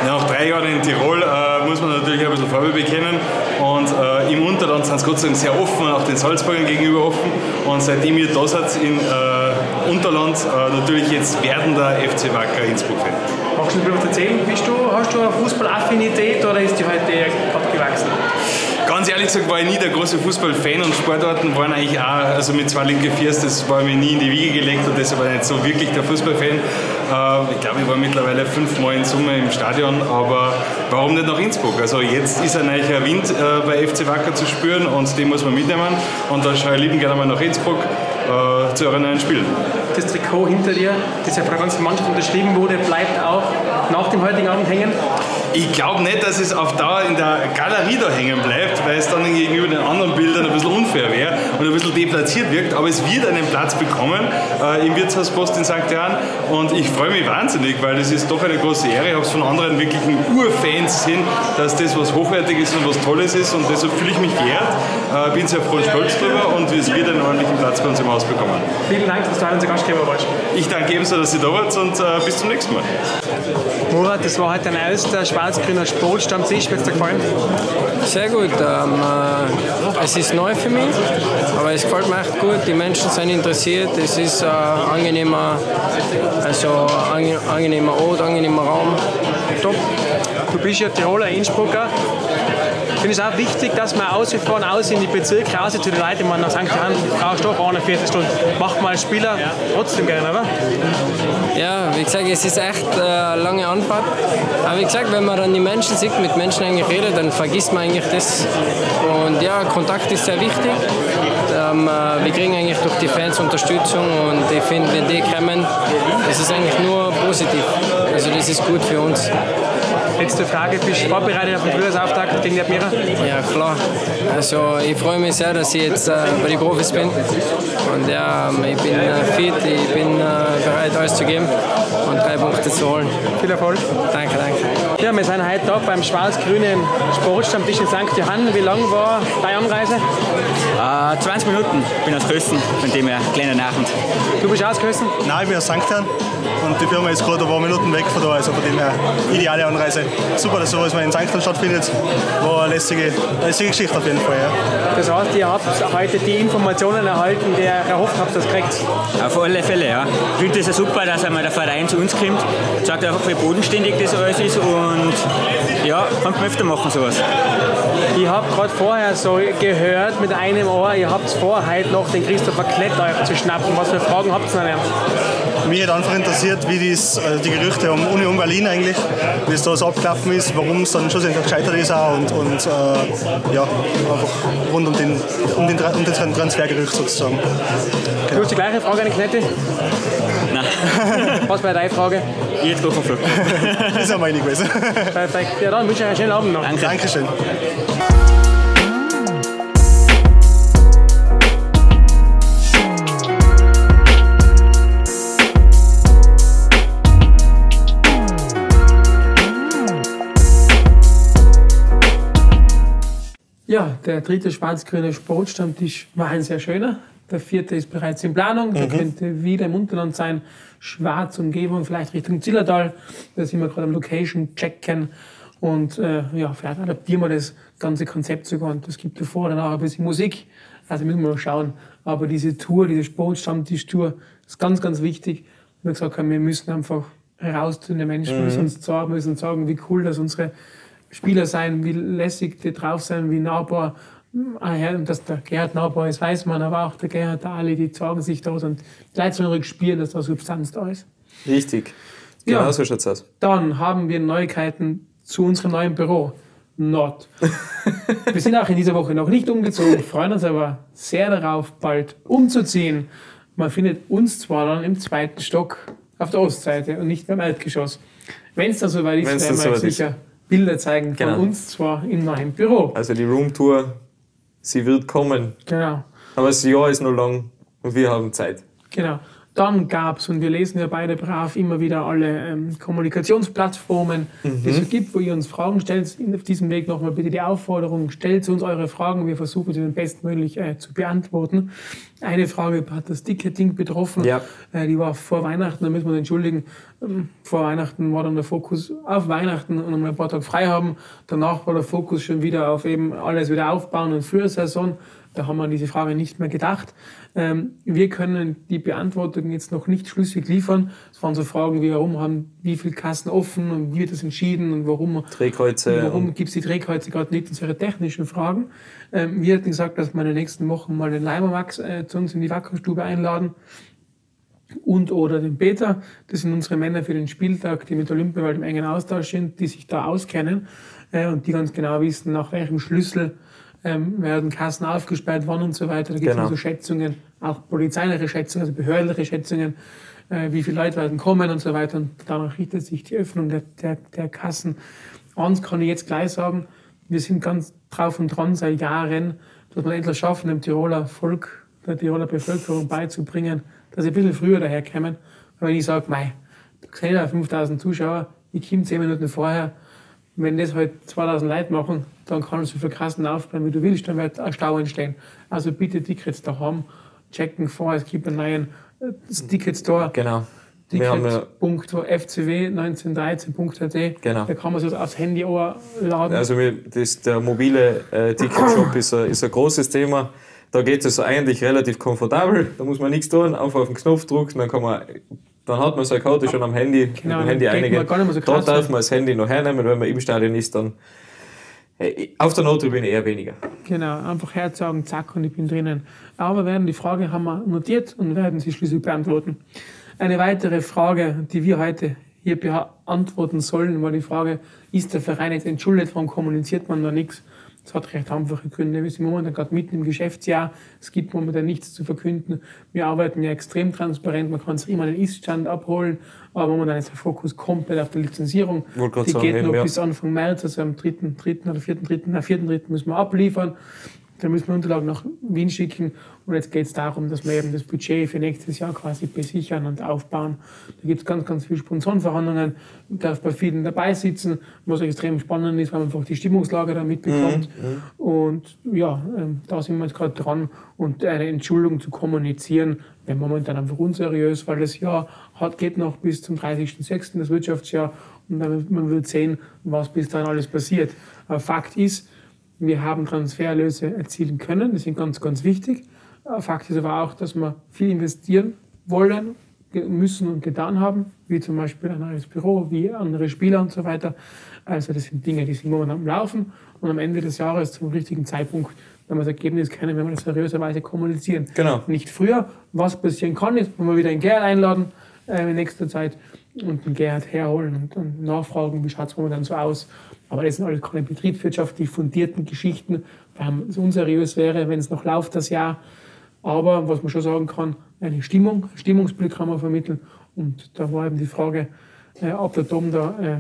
Nach drei Jahren in Tirol äh, muss man natürlich ein bisschen Farbe bekennen. Und äh, im Unterland sind sie Gott sei Dank sehr offen, auch den Salzburgern gegenüber offen. Und seitdem ihr da seid in äh, Unterland, äh, natürlich jetzt werdender FC Wacker Innsbruck-Fan. Magst du mir was erzählen? Bist du, hast du eine Fußballaffinität oder ist die heute gerade gewachsen? Ganz ehrlich gesagt war ich nie der große Fußballfan und Sportarten waren eigentlich auch, also mit zwei linke Viers, das war mir nie in die Wiege gelegt und deshalb war ich nicht so wirklich der Fußballfan. Äh, ich glaube, ich war mittlerweile fünfmal in Summe im Stadion, aber warum nicht nach Innsbruck? Also jetzt ist ein neuer Wind äh, bei FC Wacker zu spüren und den muss man mitnehmen und da schaue ich lieben gerne mal nach Innsbruck äh, zu euren neuen Spielen. Das Trikot hinter dir, das ja von der ganzen Mannschaft unterschrieben wurde, bleibt auch nach dem heutigen Abend hängen? Ich glaube nicht, dass es auf Dauer in der Galerie da hängen bleibt, weil es dann gegenüber den anderen Bildern ein bisschen unfair wäre und ein bisschen deplatziert wirkt. Aber es wird einen Platz bekommen äh, im Wirtshauspost in St. Johann und ich freue mich wahnsinnig, weil das ist doch eine große Ehre. Ich habe es von anderen wirklichen Urfans gesehen, dass das was Hochwertiges und was Tolles ist und deshalb fühle ich mich geehrt, äh, bin sehr froh und stolz drüber und es wird einen ordentlichen Platz bei uns im Haus bekommen. Vielen Dank, dass du unser Gastgeber warst. Ich danke ebenso, dass ihr da wart und äh, bis zum nächsten Mal. Murat, das war heute ein erster schwarz-grüner Sportstammtisch. Wird es dir gefallen? Sehr gut. Ähm, äh, es ist neu für mich, aber es gefällt mir echt gut. Die Menschen sind interessiert. Es ist ein äh, angenehmer, also ange, angenehmer Ort, angenehmer Raum. Top. Du bist ja Tiroler Innsbrucker. Ich finde es auch wichtig, dass man ausfahren, aus in die Bezirke, raus zu den Leuten. Man St. Johann brauchst du doch eine Viertelstunde. Macht man als Spieler trotzdem gerne, oder? Ja, wie gesagt, es ist echt äh, eine lange Anfahrt. Aber wie gesagt, wenn man dann die Menschen sieht, mit Menschen eigentlich redet, dann vergisst man eigentlich das. Und ja, Kontakt ist sehr wichtig. Ähm, äh, wir kriegen eigentlich durch die Fans Unterstützung und ich finde, wenn die kommen, das ist eigentlich nur positiv. Also das ist gut für uns. Letzte Frage, bist du vorbereitet auf den Frühjahrsauftakt gegen die Admira? Ja, klar. Also ich freue mich sehr, dass ich jetzt äh, bei den Profis bin. Und ja, ich bin äh, fit, ich bin äh, bereit, alles zu geben und drei Punkte zu holen. Viel Erfolg. Danke, danke. Ja, wir sind heute da beim schwarz-grünen Sportstammtisch in St. Johann. Wie lang war deine Anreise? Äh, 20 Minuten. Ich bin aus Kösten, von dem her kleiner Nachend. Du bist aus Kösten? Nein, ich bin aus St. Johann und die Firma ist gerade ein paar Minuten weg von da, also von dem her ideale Anreise. Super, dass sowas mal in St. Stattfindet. War eine lässige, lässige Geschichte auf jeden Fall. Ja. Das heißt, ihr habt heute die Informationen erhalten, die ihr erhofft habt, dass ihr kriegt? Auf alle Fälle, ja. Ich finde es ja super, dass einmal der Verein zu uns kommt. Sagt einfach, wie bodenständig das alles ist und ja, kann man öfter machen sowas. Ich habe gerade vorher so gehört mit einem Ohr, ihr habt vor, heute noch den Christopher Klett euch zu schnappen. Was für Fragen habt ihr ihm? Mich hat einfach interessiert, wie das, also die Gerüchte um Union Berlin eigentlich, wie es da so abgelaufen ist, warum es dann schlussendlich gescheitert ist auch und, und äh, ja, einfach rund um den, um den, um den Transfergerücht sozusagen. Du hast die gleiche Frage an den Knetti? Nein, Was wäre deine Frage? ich jetzt doch. Das ist ja meine gewesen. Perfekt. Ja, dann wünsche ich euch einen schönen Abend noch. Danke. Dankeschön. Ja, der dritte schwarz-grüne Sportstammtisch war ein sehr schöner. Der vierte ist bereits in Planung. Der könnte wieder im Unterland sein. Schwarz Umgebung, vielleicht Richtung Zillertal. Da sind wir gerade am Location checken. Und äh, ja, vielleicht adaptieren wir das ganze Konzept sogar. Und das gibt davor dann auch ein bisschen Musik. Also müssen wir noch schauen. Aber diese Tour, diese Sportstammtisch-Tour ist ganz, ganz wichtig. Wir gesagt haben, wir müssen einfach heraus zu den Menschen, wir müssen uns sagen, müssen sagen, wie cool das unsere Spieler sein, wie lässig die drauf sein, wie nahbar. Ah ja, dass der Gerhard nahbar ist, weiß man, aber auch der Gerhard, der Ali, die zeigen sich dort und sollen ruhig spüren, dass da Substanz da ist. Richtig. Ja. Genau so schaut's aus. Dann haben wir Neuigkeiten zu unserem neuen Büro. not. wir sind auch in dieser Woche noch nicht umgezogen, freuen uns aber sehr darauf, bald umzuziehen. Man findet uns zwar dann im zweiten Stock auf der Ostseite und nicht beim Erdgeschoss. Wenn es dann soweit ist, dann wir soweit ist. Bilder zeigen Genau. von uns zwar im neuen Büro. Also die Roomtour, sie wird kommen. Genau. Aber das Jahr ist noch lang und wir haben Zeit. Genau. Dann gab es, und wir lesen ja beide brav immer wieder alle ähm, Kommunikationsplattformen, die es so gibt, wo ihr uns Fragen stellt. Auf diesem Weg nochmal bitte die Aufforderung, stellt uns eure Fragen, wir versuchen sie bestmöglich äh, zu beantworten. Eine Frage hat das Ticketing betroffen, Ja. äh, die war vor Weihnachten, da müssen wir uns entschuldigen. Ähm, vor Weihnachten war dann der Fokus auf Weihnachten und einmal ein paar Tage frei haben. Danach war der Fokus schon wieder auf eben alles wieder aufbauen und Frühsaison. Da haben wir an diese Frage nicht mehr gedacht. Ähm, wir können die Beantwortung jetzt noch nicht schlüssig liefern. Es waren so Fragen wie, warum haben wie viele Kassen offen und wie wird das entschieden und warum, Drehkreuze. warum gibt es die Drehkreuze gerade nicht? Das wäre technischen Fragen. Ähm, wir hatten gesagt, dass wir in den nächsten Wochen mal den Leimer Max äh, zu uns in die Wackerstube einladen und oder den Peter. Das sind unsere Männer für den Spieltag, die mit Olympiawald im engen Austausch sind, die sich da auskennen äh, und die ganz genau wissen, nach welchem Schlüssel ähm, werden Kassen aufgesperrt, wann und so weiter. Da gibt es Genau. also Schätzungen, auch polizeiliche Schätzungen, also behördliche Schätzungen, äh, wie viele Leute werden kommen und so weiter. Und danach richtet sich die Öffnung der, der, der Kassen. Eins kann ich jetzt gleich sagen, wir sind ganz drauf und dran seit Jahren, dass wir endlich schaffen, dem Tiroler Volk, der Tiroler Bevölkerung beizubringen, dass sie ein bisschen früher daherkommen. Weil wenn ich sage, mei, da seht ihr 5000 Zuschauer, ich komme 10 Minuten vorher, wenn das halt 2000 Leute machen, dann kann so viel Kassen aufbauen, wie du willst, dann wird ein Stau entstehen. Also bitte Tickets daheim checken vor, es gibt einen neuen äh, Ticket Store. Genau. Wir haben ja, Ticket.fcw1913.at. Genau. Da kann man so aufs Handy auch laden. also das, der mobile äh, Ticketshop ist ein, ist ein großes Thema. Da geht es eigentlich relativ komfortabel. Da muss man nichts tun, einfach auf den Knopf drücken, dann kann man dann hat man seine Karte schon am Handy, mit Genau, dem Handy einigen. so da krass darf man das Handy noch hernehmen, wenn man im Stadion ist, dann auf der Nottribüne eher weniger. Genau, einfach herzagen, zack, und ich bin drinnen. Aber werden die Frage haben wir notiert und werden sie schließlich beantworten. Eine weitere Frage, die wir heute hier beantworten sollen, war die Frage, ist der Verein jetzt entschuldet, warum kommuniziert man da nichts? Das hat recht einfache Gründe. Wir sind momentan gerade mitten im Geschäftsjahr. Es gibt momentan nichts zu verkünden. Wir arbeiten ja extrem transparent. Man kann sich immer den Ist-Stand abholen. Aber momentan ist der Fokus komplett auf der Lizenzierung. Die sagen, geht eben, noch ja. bis Anfang März, also am 3., 3. oder 4., 3., na, 4., 3. müssen wir abliefern. Dann müssen wir Unterlagen nach Wien schicken. Und jetzt geht es darum, dass wir eben das Budget für nächstes Jahr quasi besichern und aufbauen. Da gibt es ganz, ganz viele Sponsorenverhandlungen. Ich darf bei vielen dabei sitzen, was extrem spannend ist, weil man einfach die Stimmungslage da mitbekommt. Und ja, ähm, da sind wir jetzt gerade dran. Und eine Entschuldigung zu kommunizieren, wäre momentan einfach unseriös, weil das Jahr hat, geht noch bis zum 30.06., das Wirtschaftsjahr. Und dann, man wird sehen, was bis dahin alles passiert. Aber Fakt ist, wir haben Transfererlöse erzielen können, die sind ganz, ganz wichtig. Äh, Fakt ist aber auch, dass wir viel investieren wollen, müssen und getan haben, wie zum Beispiel ein neues Büro, wie andere Spieler und so weiter. Also das sind Dinge, die sind momentan am Laufen und am Ende des Jahres zum richtigen Zeitpunkt, wenn wir das Ergebnis kennen, wenn wir das seriöserweise kommunizieren. Genau. Nicht früher. Was passieren kann, ist, wenn wir wieder einen Gerhard einladen äh, in nächster Zeit und den Gerhard herholen und, und nachfragen, wie schaut es momentan so aus. Aber das sind alles keine betriebswirtschaftlich fundierten Geschichten, weil es unseriös wäre, wenn es noch läuft das Jahr. Aber was man schon sagen kann, eine Stimmung, ein Stimmungsbild kann man vermitteln. Und da war eben die Frage, äh, ob der Dom da äh,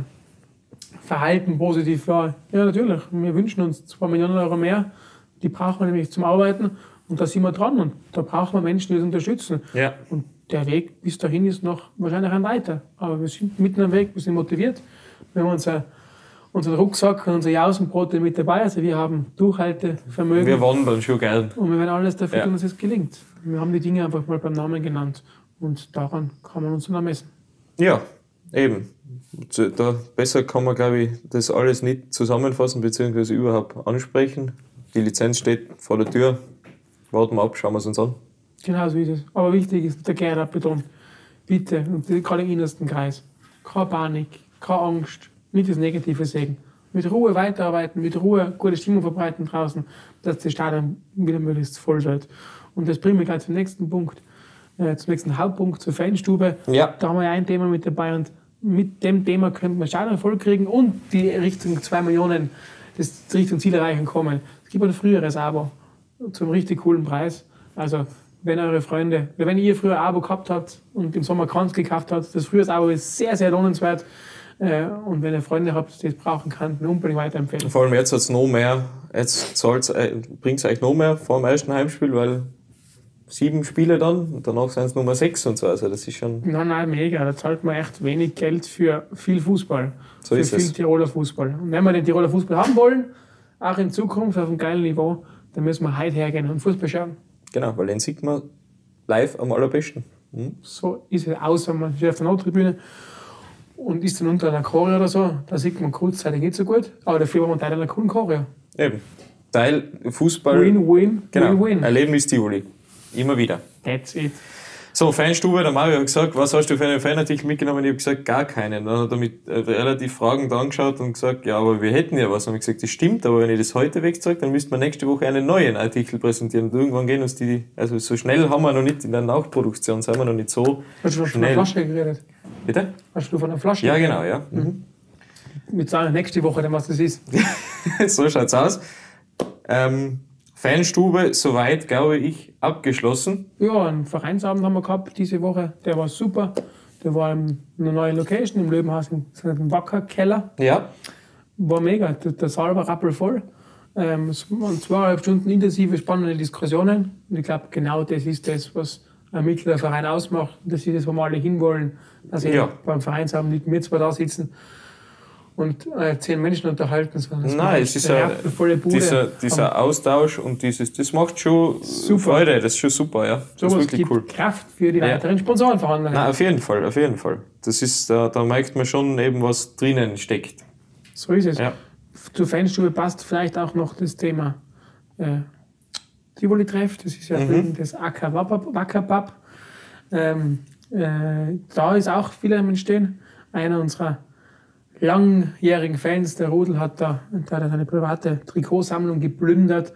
Verhalten positiv war. Ja, natürlich. Wir wünschen uns 2 Millionen Euro mehr. Die brauchen wir nämlich zum Arbeiten. Und da sind wir dran. Und da brauchen wir Menschen, die uns unterstützen. Ja. Und der Weg bis dahin ist noch wahrscheinlich ein weiter. Aber wir sind mitten am Weg, wir sind motiviert. Wir haben unser, unseren Rucksack und unsere Jausenbrote mit dabei. Also wir haben Durchhaltevermögen. Wir wandern schon gern. und wir werden alles dafür Ja. tun, dass es gelingt. Wir haben die Dinge einfach mal beim Namen genannt. Und daran kann man uns dann ermessen. Ja, eben. Zu- Da, besser kann man, glaube ich, das alles nicht zusammenfassen bzw. überhaupt ansprechen. Die Lizenz steht vor der Tür. Warten wir ab, schauen wir es uns an. Genau so ist es. Aber wichtig ist, der betont, bitte, und gerade im innersten Kreis, keine Panik, keine Angst, nicht das Negative sehen. Mit Ruhe weiterarbeiten, mit Ruhe gute Stimmung verbreiten draußen, dass das Stadion wieder möglichst voll wird. Und das bringt mich gleich zum nächsten Punkt, äh, zum nächsten Hauptpunkt, zur Fanstube. Ja. Da haben wir ja ein Thema mit dabei und mit dem Thema könnte man Stadion voll kriegen und die Richtung 2 Millionen das Richtung Ziel erreichen kommen. Es gibt ein früheres Abo zum richtig coolen Preis. Also wenn eure Freunde, wenn ihr früher ein Abo gehabt habt und im Sommer keins gekauft habt, das frühere Abo ist sehr, sehr lohnenswert. Äh, Und wenn ihr Freunde habt, die es brauchen kann, unbedingt weiterempfehlen. Vor allem jetzt hat es noch mehr, jetzt äh, bringt es eigentlich noch mehr vor dem ersten Heimspiel, weil sieben Spiele dann und danach sind es Nummer sechs und so. Also das ist schon. Nein, nein, mega. Da zahlt man echt wenig Geld für viel Fußball. So für ist viel es. Tiroler Fußball. Und wenn wir den Tiroler Fußball haben wollen, auch in Zukunft auf einem geilen Niveau, dann müssen wir heute hergehen und Fußball schauen. Genau, weil den sieht man live am allerbesten. Hm? So ist es aus, wenn man steht auf der Nottribüne und ist dann unter einer Choreo oder so, da sieht man kurzzeitig nicht so gut, aber dafür war man Teil einer coolen Choreo. Eben. Teil Fußball. Win, win, genau. win, win. Erleben ist Tivoli. Immer wieder. That's it. So, Fanstube, der Mario hat gesagt, was hast du für einen Fanartikel mitgenommen? Ich habe gesagt, gar keinen. Dann hat er mich äh, relativ fragend angeschaut und gesagt, ja, aber wir hätten ja was. Und ich gesagt, das stimmt, aber wenn ich das heute wegzeige, dann müsste man nächste Woche einen neuen Artikel präsentieren. Und irgendwann gehen uns die, also so schnell haben wir noch nicht in der Nachproduktion, sind wir noch nicht so Hast du von einer. Flasche geredet? Bitte? Hast du von einer Flasche Ja, genau, ja. Mhm. Wir sagen nächste Woche dann, was das ist. so schaut's aus. Ähm, Fanstube, soweit, glaube ich, abgeschlossen. Ja, einen Vereinsabend haben wir gehabt diese Woche. Der war super. Der war in einer neuen Location im Löwenhaus im, im Wackerkeller. Ja. War mega. Der, Saal war rappelvoll. Ähm, es waren zweieinhalb Stunden intensive, spannende Diskussionen. Und ich glaube, genau das ist das, was ein mittlerer Verein ausmacht. Das ist das, wo wir alle hinwollen. Dass Ja. beim Vereinsabend nicht wir zwei da sitzen und äh, zehn Menschen unterhalten, sondern Nein, es ist eine ja rappelvolle Bude. dieser, dieser Austausch und dieses, das macht schon Super. Freude, das ist schon super, ja. Das ist Sowas wirklich gibt cool. Kraft für die Ja. weiteren Sponsorenverhandlungen. Nein, auf jeden Fall, auf jeden Fall. Das ist, da, da merkt man schon eben, was drinnen steckt. So ist es. Ja. Zur Fanstube passt vielleicht auch noch das Thema äh, Tivoli-Treff. Das ist ja Mhm. drüben das AK Wackerpub. Ähm, äh, da ist auch viel am Entstehen. Einer unserer langjährigen Fans, der Rudel, hat da, da hat seine private Trikotsammlung geplündert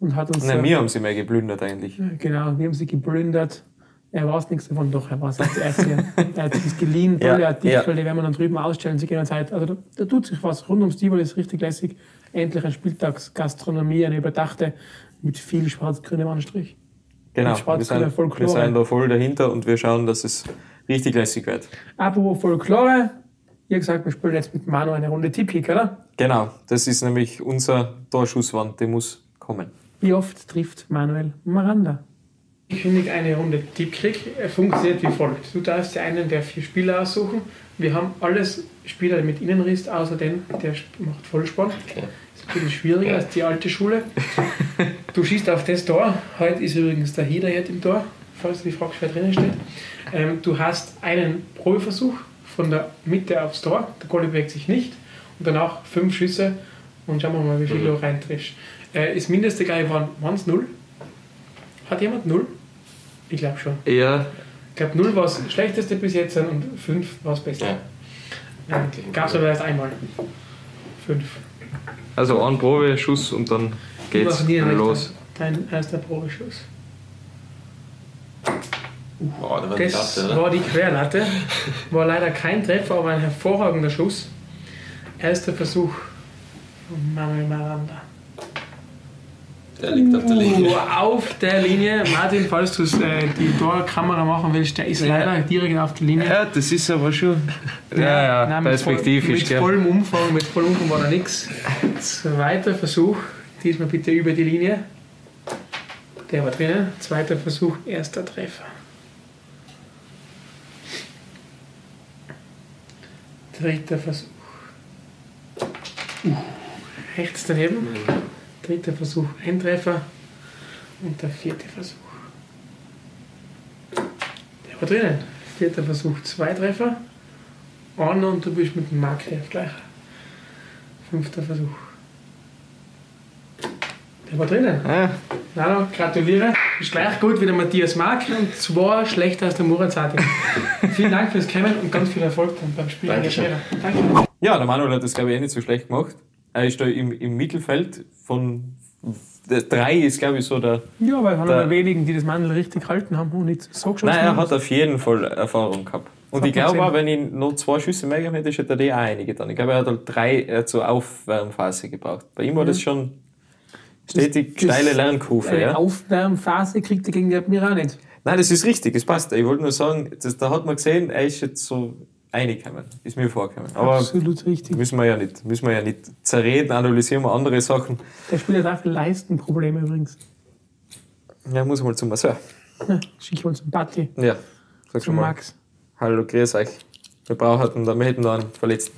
und hat uns. Nein, äh, wir haben sie mehr geplündert eigentlich. Genau, wir haben sie geplündert. Er weiß nichts davon, doch, er weiß es. Er, hat sie- er hat sich geliehen, tolle Ja, Artikel, ja. die werden wir dann drüben ausstellen zu jener Zeit. Also da, da tut sich was. Rund ums Tivoli ist richtig lässig. Endlich ein Spieltagsgastronomie, eine überdachte, mit viel schwarz-grünem Anstrich. Genau, wir sind, Folklore. wir sind da voll dahinter und wir schauen, dass es richtig lässig wird. Apropos Folklore, ihr gesagt, wir spielen jetzt mit Manu eine Runde Tippkick, oder? Genau, das ist nämlich unser Torschusswand, der muss kommen. Wie oft trifft Manuel Miranda? Ich kündige eine Runde Tippkrieg. Er funktioniert wie folgt. Du darfst dir einen der vier Spieler aussuchen. Wir haben alles Spieler mit Innenriss, außer den, der macht Vollspann. Okay. Ist ein bisschen schwieriger als die alte Schule. Du schießt auf das Tor. Heute ist übrigens der Hiederhirt im Tor, falls du die fragst, wer drinnen steht. Ähm, du hast einen Probeversuch von der Mitte aufs Tor. Der Goalie bewegt sich nicht. Und danach fünf Schüsse. Und schauen wir mal, wie viel du reintriffst. Äh, ist mindeste gleich waren es null. Hat jemand null? Ich glaube schon. Ja, Ich glaube, null war das schlechteste bis jetzt und fünf war das Beste. Ja. Gab es aber erst einmal. Fünf. also ein Probeschuss und dann geht's recht los. Dein erster Probeschuss. Boah, da war die Das Latte, oder? war die Querlatte. War leider kein Treffer, aber ein hervorragender Schuss. Erster Versuch von Manuel Miranda. Der liegt auf der Linie. Uh, auf der Linie. Martin, falls du äh, die Torkamera machen willst, der ist leider direkt auf der Linie. Ja, das ist aber schon. Ja, ja, Nein, mit perspektivisch, Voll, mit vollem Umfang, mit vollem Umfang war da nichts. Zweiter Versuch, diesmal bitte über die Linie. Der war drinnen. Zweiter Versuch, erster Treffer. Dritter Versuch. Uh, rechts daneben. Dritter Versuch, ein Treffer. Und der vierte Versuch. Der war drinnen. Vierter Versuch, zwei Treffer. Und du bist mit dem Markgräf gleich. Fünfter Versuch. Der war drinnen. Ah, Nano, gratuliere. Ist gleich gut wie der Matthias Mark und zwar schlechter als der Murat Sadi. Vielen Dank fürs Kommen und ganz viel Erfolg dann beim Spiel. Dankeschön. Danke. ja, der Manuel hat das, glaube ich, eh nicht so schlecht gemacht. Er ist da im, im Mittelfeld von. Der drei ist, glaube ich, so der. Ja, weil einer der wenigen, die das Mandel richtig gehalten haben und nicht so geschossen Nein, er haben. hat auf jeden Fall Erfahrung gehabt. Und ich glaube auch, wenn ich noch zwei Schüsse mehr gegeben hätte, hätte er die auch einige dann. Ich glaube, er hat halt drei zur Aufwärmphase gebraucht. Bei ihm war das schon stetig steile Lernkurve. Eine Ja? Aufwärmphase kriegt er gegen die Admiral nicht. Nein, das ist richtig, das passt. Ich wollte nur sagen, das, da hat man gesehen, er ist jetzt so reingekommen. Ist mir vorgekommen. Aber Absolut richtig. müssen wir ja nicht. Müssen wir ja nicht zerreden, analysieren wir andere Sachen. Der Spieler hat auch Leistenprobleme übrigens. Ja, muss mal zum Masseur. Ja, Schick mal zum Patti, Ja, sag schon mal. Max. Hallo, grüß euch. Wir brauchen, wir hätten da einen Verletzten.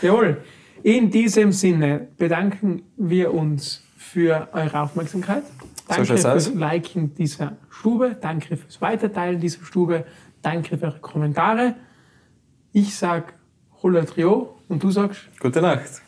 Jawohl. In diesem Sinne bedanken wir uns für eure Aufmerksamkeit. Danke schaut's fürs aus. Liken dieser Stube. Danke fürs Weiterteilen dieser Stube. Danke für eure Kommentare. Ich sag Holla Trio und du sagst Gute Nacht.